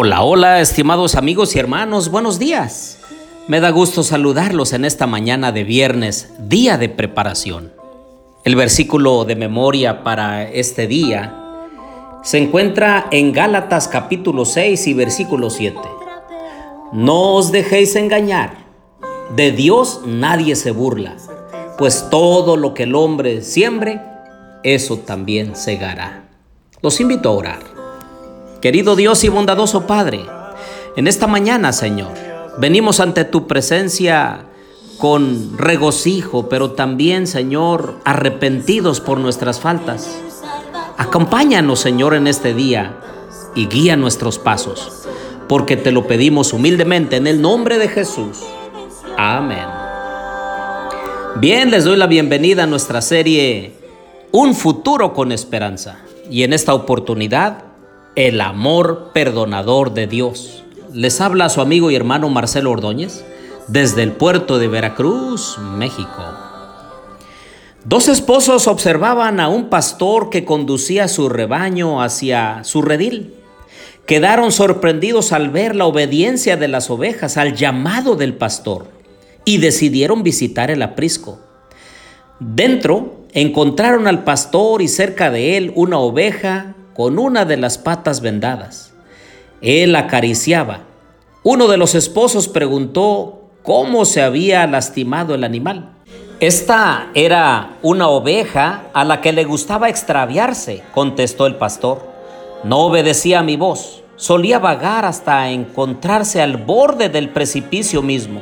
Hola, hola, estimados amigos y hermanos, buenos días. Me da gusto saludarlos en esta mañana de viernes, día de preparación. El versículo de memoria para este día se encuentra en Gálatas capítulo 6 y versículo 7. No os dejéis engañar, de Dios nadie se burla, pues todo lo que el hombre siembre, eso también segará. Los invito a orar. Querido Dios y bondadoso Padre, en esta mañana, Señor, venimos ante tu presencia con regocijo, pero también, Señor, arrepentidos por nuestras faltas. Acompáñanos, Señor, en este día y guía nuestros pasos, porque te lo pedimos humildemente en el nombre de Jesús. Amén. Bien, les doy la bienvenida a nuestra serie Un futuro con esperanza. Y en esta oportunidad el amor perdonador de Dios. Les habla su amigo y hermano Marcelo Ordóñez desde el puerto de Veracruz, México. Dos esposos observaban a un pastor que conducía su rebaño hacia su redil. Quedaron sorprendidos al ver la obediencia de las ovejas al llamado del pastor y decidieron visitar el aprisco. Dentro encontraron al pastor y cerca de él una oveja con una de las patas vendadas. Él acariciaba. Uno de los esposos preguntó cómo se había lastimado el animal. Esta era una oveja a la que le gustaba extraviarse, contestó el pastor. No obedecía a mi voz, solía vagar hasta encontrarse al borde del precipicio mismo.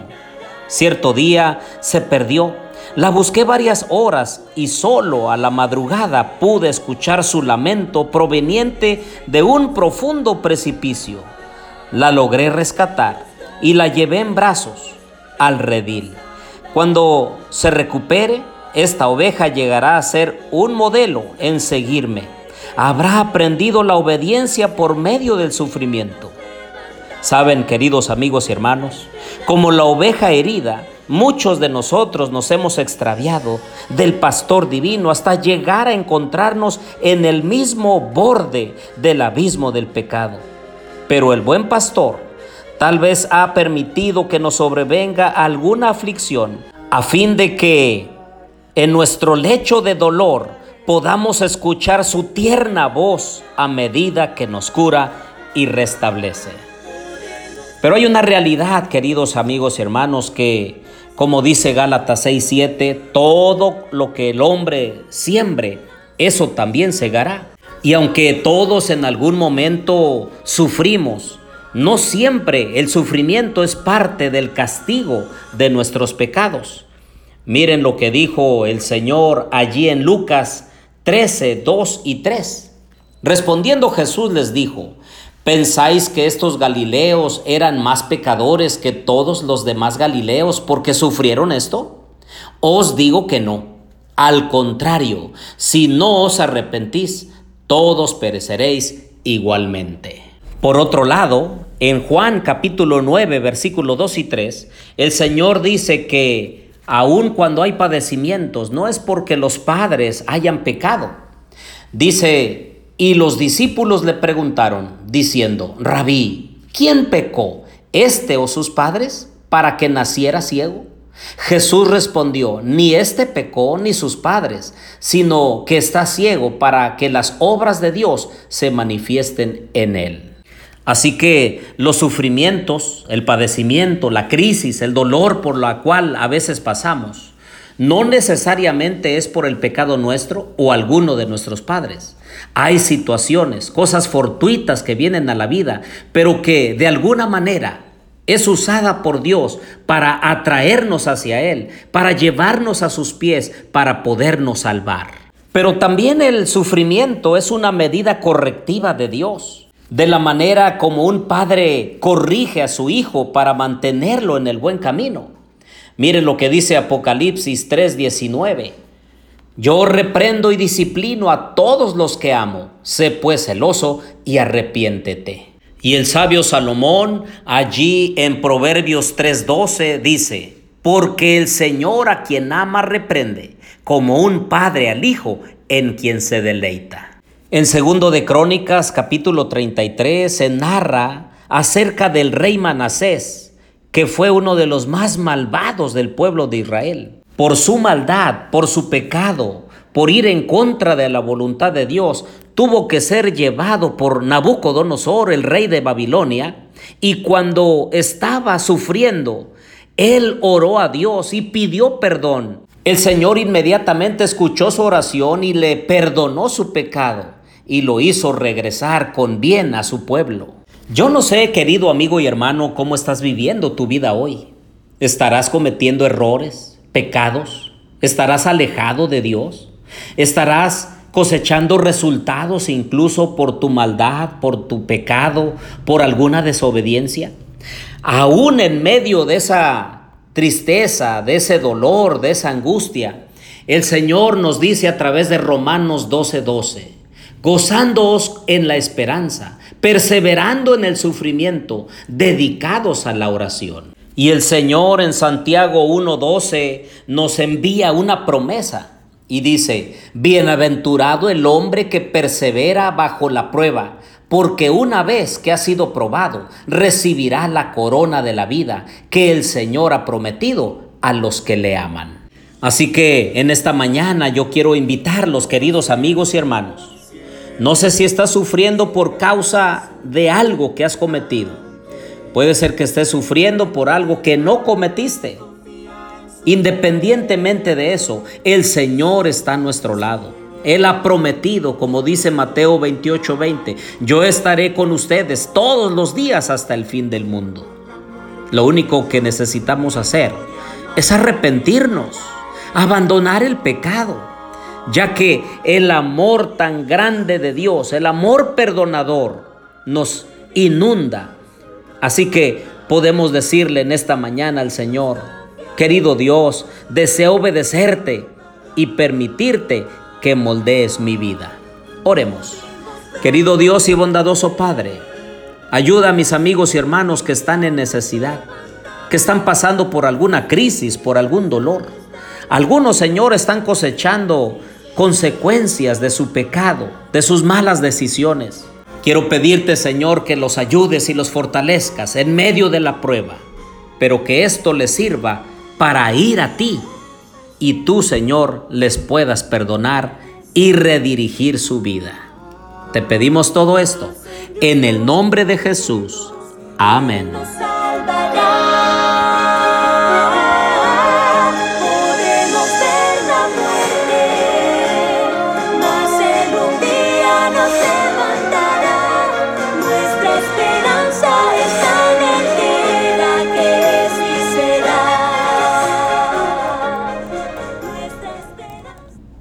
Cierto día se perdió la busqué varias horas y solo a la madrugada pude escuchar su lamento proveniente de un profundo precipicio. La logré rescatar y la llevé en brazos al redil. Cuando se recupere, esta oveja llegará a ser un modelo en seguirme. Habrá aprendido la obediencia por medio del sufrimiento. Saben, queridos amigos y hermanos, como la oveja herida, Muchos de nosotros nos hemos extraviado del pastor divino hasta llegar a encontrarnos en el mismo borde del abismo del pecado. Pero el buen pastor tal vez ha permitido que nos sobrevenga alguna aflicción a fin de que en nuestro lecho de dolor podamos escuchar su tierna voz a medida que nos cura y restablece. Pero hay una realidad, queridos amigos y hermanos, que como dice Gálatas 6:7, todo lo que el hombre siembre, eso también segará. Y aunque todos en algún momento sufrimos, no siempre el sufrimiento es parte del castigo de nuestros pecados. Miren lo que dijo el Señor allí en Lucas 13, 2 y 3. Respondiendo Jesús les dijo, ¿Pensáis que estos Galileos eran más pecadores que todos los demás Galileos porque sufrieron esto? Os digo que no. Al contrario, si no os arrepentís, todos pereceréis igualmente. Por otro lado, en Juan capítulo 9, versículo 2 y 3, el Señor dice que aun cuando hay padecimientos, no es porque los padres hayan pecado. Dice y los discípulos le preguntaron, diciendo, Rabí, ¿quién pecó, este o sus padres, para que naciera ciego? Jesús respondió, ni este pecó ni sus padres, sino que está ciego para que las obras de Dios se manifiesten en él. Así que los sufrimientos, el padecimiento, la crisis, el dolor por la cual a veces pasamos, no necesariamente es por el pecado nuestro o alguno de nuestros padres. Hay situaciones, cosas fortuitas que vienen a la vida, pero que de alguna manera es usada por Dios para atraernos hacia Él, para llevarnos a sus pies, para podernos salvar. Pero también el sufrimiento es una medida correctiva de Dios, de la manera como un padre corrige a su hijo para mantenerlo en el buen camino. Mire lo que dice Apocalipsis 3:19. Yo reprendo y disciplino a todos los que amo. Sé pues celoso y arrepiéntete. Y el sabio Salomón allí en Proverbios 3:12 dice, porque el Señor a quien ama reprende, como un padre al hijo en quien se deleita. En segundo de Crónicas capítulo 33 se narra acerca del rey Manasés, que fue uno de los más malvados del pueblo de Israel. Por su maldad, por su pecado, por ir en contra de la voluntad de Dios, tuvo que ser llevado por Nabucodonosor, el rey de Babilonia, y cuando estaba sufriendo, él oró a Dios y pidió perdón. El Señor inmediatamente escuchó su oración y le perdonó su pecado y lo hizo regresar con bien a su pueblo. Yo no sé, querido amigo y hermano, cómo estás viviendo tu vida hoy. ¿Estarás cometiendo errores, pecados? ¿Estarás alejado de Dios? ¿Estarás cosechando resultados incluso por tu maldad, por tu pecado, por alguna desobediencia? Aún en medio de esa tristeza, de ese dolor, de esa angustia, el Señor nos dice a través de Romanos 12:12, gozándoos en la esperanza, perseverando en el sufrimiento, dedicados a la oración. Y el Señor en Santiago 1.12 nos envía una promesa y dice, bienaventurado el hombre que persevera bajo la prueba, porque una vez que ha sido probado, recibirá la corona de la vida que el Señor ha prometido a los que le aman. Así que en esta mañana yo quiero invitarlos, queridos amigos y hermanos, no sé si estás sufriendo por causa de algo que has cometido. Puede ser que estés sufriendo por algo que no cometiste. Independientemente de eso, el Señor está a nuestro lado. Él ha prometido, como dice Mateo 28:20, yo estaré con ustedes todos los días hasta el fin del mundo. Lo único que necesitamos hacer es arrepentirnos, abandonar el pecado ya que el amor tan grande de Dios, el amor perdonador, nos inunda. Así que podemos decirle en esta mañana al Señor, querido Dios, deseo obedecerte y permitirte que moldees mi vida. Oremos. Querido Dios y bondadoso Padre, ayuda a mis amigos y hermanos que están en necesidad, que están pasando por alguna crisis, por algún dolor. Algunos, Señor, están cosechando consecuencias de su pecado, de sus malas decisiones. Quiero pedirte, Señor, que los ayudes y los fortalezcas en medio de la prueba, pero que esto les sirva para ir a ti y tú, Señor, les puedas perdonar y redirigir su vida. Te pedimos todo esto en el nombre de Jesús. Amén.